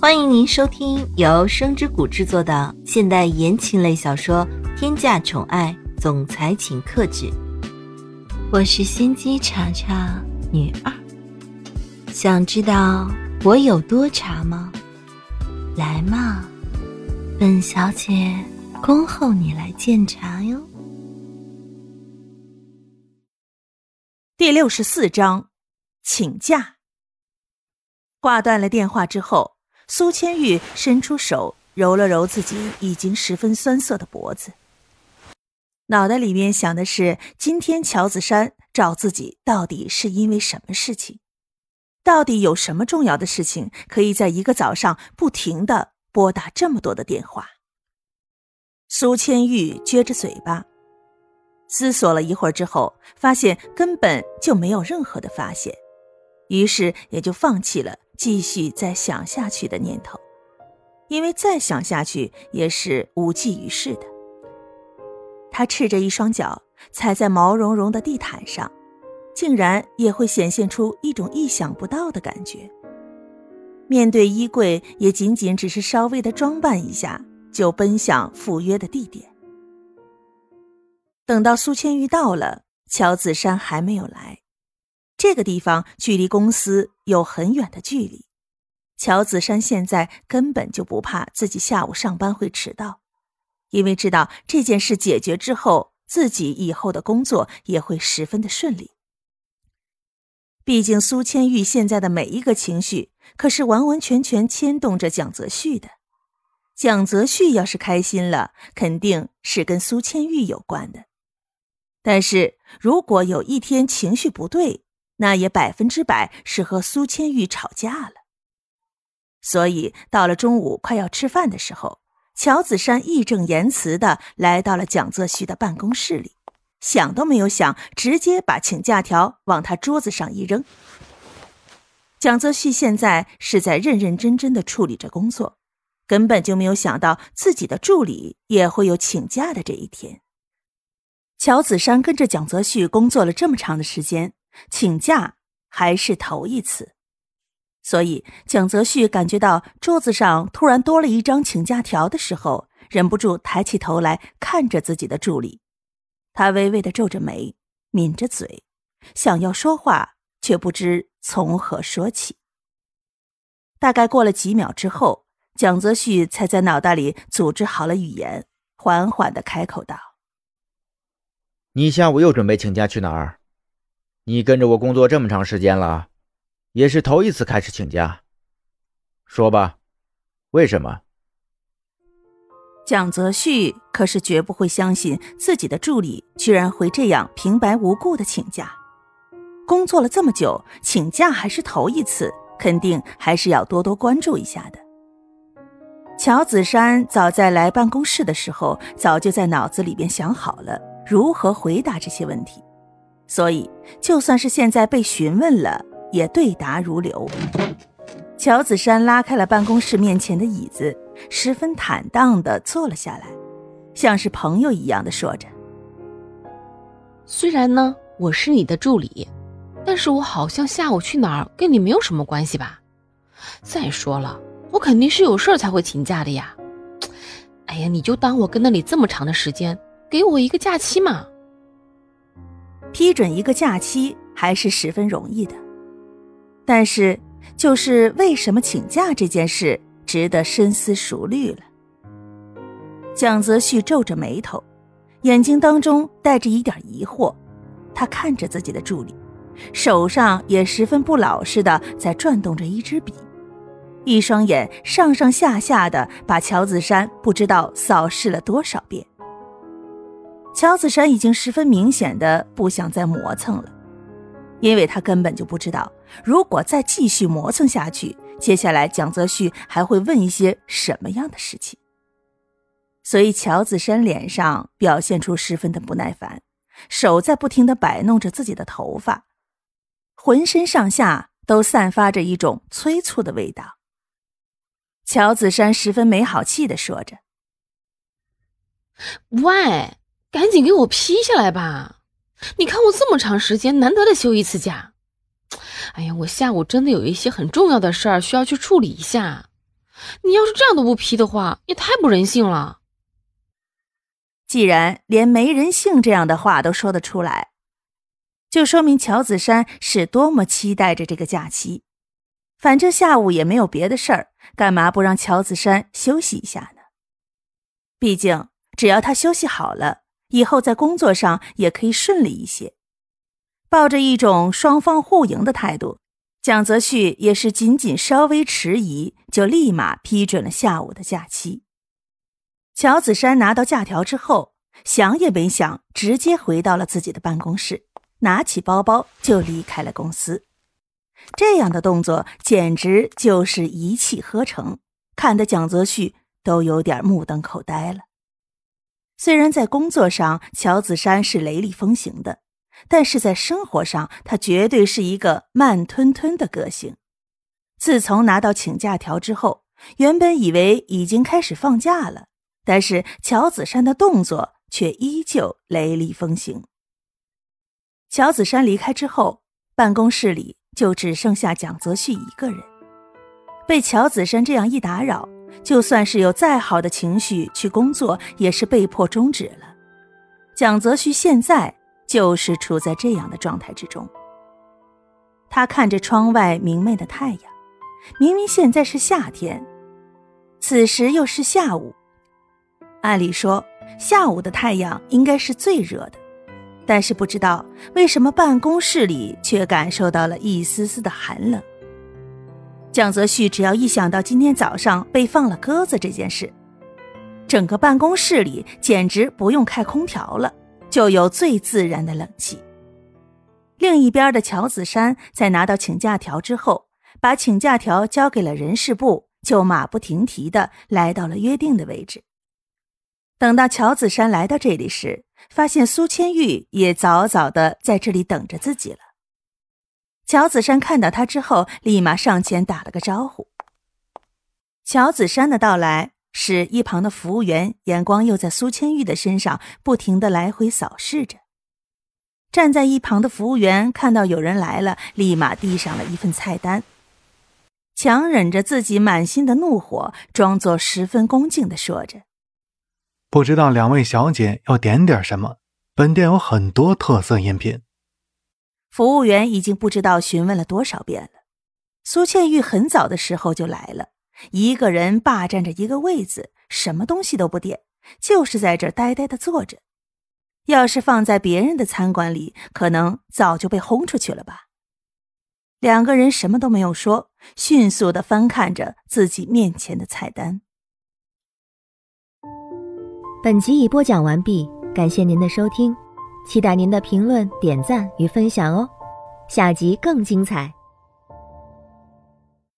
欢迎您收听由声之谷制作的现代言情类小说《天价宠爱总裁请克制》，我是心机茶茶女二。想知道我有多茶吗？来嘛，本小姐恭候你来鉴茶哟。第六十四章，请假。挂断了电话之后。苏千玉伸出手揉了揉自己已经十分酸涩的脖子，脑袋里面想的是：今天乔子山找自己到底是因为什么事情？到底有什么重要的事情可以在一个早上不停的拨打这么多的电话？苏千玉撅着嘴巴，思索了一会儿之后，发现根本就没有任何的发现，于是也就放弃了。继续再想下去的念头，因为再想下去也是无济于事的。他赤着一双脚踩在毛茸茸的地毯上，竟然也会显现出一种意想不到的感觉。面对衣柜，也仅仅只是稍微的装扮一下，就奔向赴约的地点。等到苏千玉到了，乔子山还没有来。这个地方距离公司有很远的距离，乔子山现在根本就不怕自己下午上班会迟到，因为知道这件事解决之后，自己以后的工作也会十分的顺利。毕竟苏千玉现在的每一个情绪，可是完完全全牵动着蒋泽旭的。蒋泽旭要是开心了，肯定是跟苏千玉有关的，但是如果有一天情绪不对，那也百分之百是和苏千玉吵架了。所以到了中午快要吃饭的时候，乔子山义正言辞的来到了蒋泽旭的办公室里，想都没有想，直接把请假条往他桌子上一扔。蒋泽旭现在是在认认真真的处理着工作，根本就没有想到自己的助理也会有请假的这一天。乔子山跟着蒋泽旭工作了这么长的时间。请假还是头一次，所以蒋泽旭感觉到桌子上突然多了一张请假条的时候，忍不住抬起头来看着自己的助理。他微微的皱着眉，抿着嘴，想要说话，却不知从何说起。大概过了几秒之后，蒋泽旭才在脑袋里组织好了语言，缓缓的开口道：“你下午又准备请假去哪儿？”你跟着我工作这么长时间了，也是头一次开始请假。说吧，为什么？蒋泽旭可是绝不会相信自己的助理居然会这样平白无故的请假。工作了这么久，请假还是头一次，肯定还是要多多关注一下的。乔子山早在来办公室的时候，早就在脑子里边想好了如何回答这些问题。所以，就算是现在被询问了，也对答如流。乔子山拉开了办公室面前的椅子，十分坦荡地坐了下来，像是朋友一样的说着：“虽然呢，我是你的助理，但是我好像下午去哪儿跟你没有什么关系吧？再说了，我肯定是有事才会请假的呀。哎呀，你就当我跟那里这么长的时间，给我一个假期嘛。”批准一个假期还是十分容易的，但是就是为什么请假这件事值得深思熟虑了。蒋泽旭皱着眉头，眼睛当中带着一点疑惑，他看着自己的助理，手上也十分不老实的在转动着一支笔，一双眼上上下下的把乔子山不知道扫视了多少遍。乔子山已经十分明显的不想再磨蹭了，因为他根本就不知道，如果再继续磨蹭下去，接下来蒋泽旭还会问一些什么样的事情。所以乔子山脸上表现出十分的不耐烦，手在不停的摆弄着自己的头发，浑身上下都散发着一种催促的味道。乔子山十分没好气的说着：“喂。”赶紧给我批下来吧！你看我这么长时间难得的休一次假，哎呀，我下午真的有一些很重要的事儿需要去处理一下。你要是这样都不批的话，也太不人性了。既然连没人性这样的话都说得出来，就说明乔子山是多么期待着这个假期。反正下午也没有别的事儿，干嘛不让乔子山休息一下呢？毕竟，只要他休息好了，以后在工作上也可以顺利一些。抱着一种双方互赢的态度，蒋泽旭也是仅仅稍微迟疑，就立马批准了下午的假期。乔子山拿到假条之后，想也没想，直接回到了自己的办公室，拿起包包就离开了公司。这样的动作简直就是一气呵成，看得蒋泽旭都有点目瞪口呆了。虽然在工作上乔子山是雷厉风行的，但是在生活上他绝对是一个慢吞吞的个性。自从拿到请假条之后，原本以为已经开始放假了，但是乔子山的动作却依旧雷厉风行。乔子山离开之后，办公室里。就只剩下蒋泽旭一个人，被乔子山这样一打扰，就算是有再好的情绪去工作，也是被迫终止了。蒋泽旭现在就是处在这样的状态之中。他看着窗外明媚的太阳，明明现在是夏天，此时又是下午，按理说下午的太阳应该是最热的。但是不知道为什么办公室里却感受到了一丝丝的寒冷。蒋泽旭只要一想到今天早上被放了鸽子这件事，整个办公室里简直不用开空调了，就有最自然的冷气。另一边的乔子山在拿到请假条之后，把请假条交给了人事部，就马不停蹄的来到了约定的位置。等到乔子山来到这里时，发现苏千玉也早早的在这里等着自己了。乔子山看到他之后，立马上前打了个招呼。乔子山的到来，使一旁的服务员眼光又在苏千玉的身上不停的来回扫视着。站在一旁的服务员看到有人来了，立马递上了一份菜单，强忍着自己满心的怒火，装作十分恭敬的说着。不知道两位小姐要点点什么？本店有很多特色饮品。服务员已经不知道询问了多少遍了。苏倩玉很早的时候就来了，一个人霸占着一个位子，什么东西都不点，就是在这儿呆呆的坐着。要是放在别人的餐馆里，可能早就被轰出去了吧。两个人什么都没有说，迅速的翻看着自己面前的菜单。本集已播讲完毕，感谢您的收听，期待您的评论、点赞与分享哦，下集更精彩。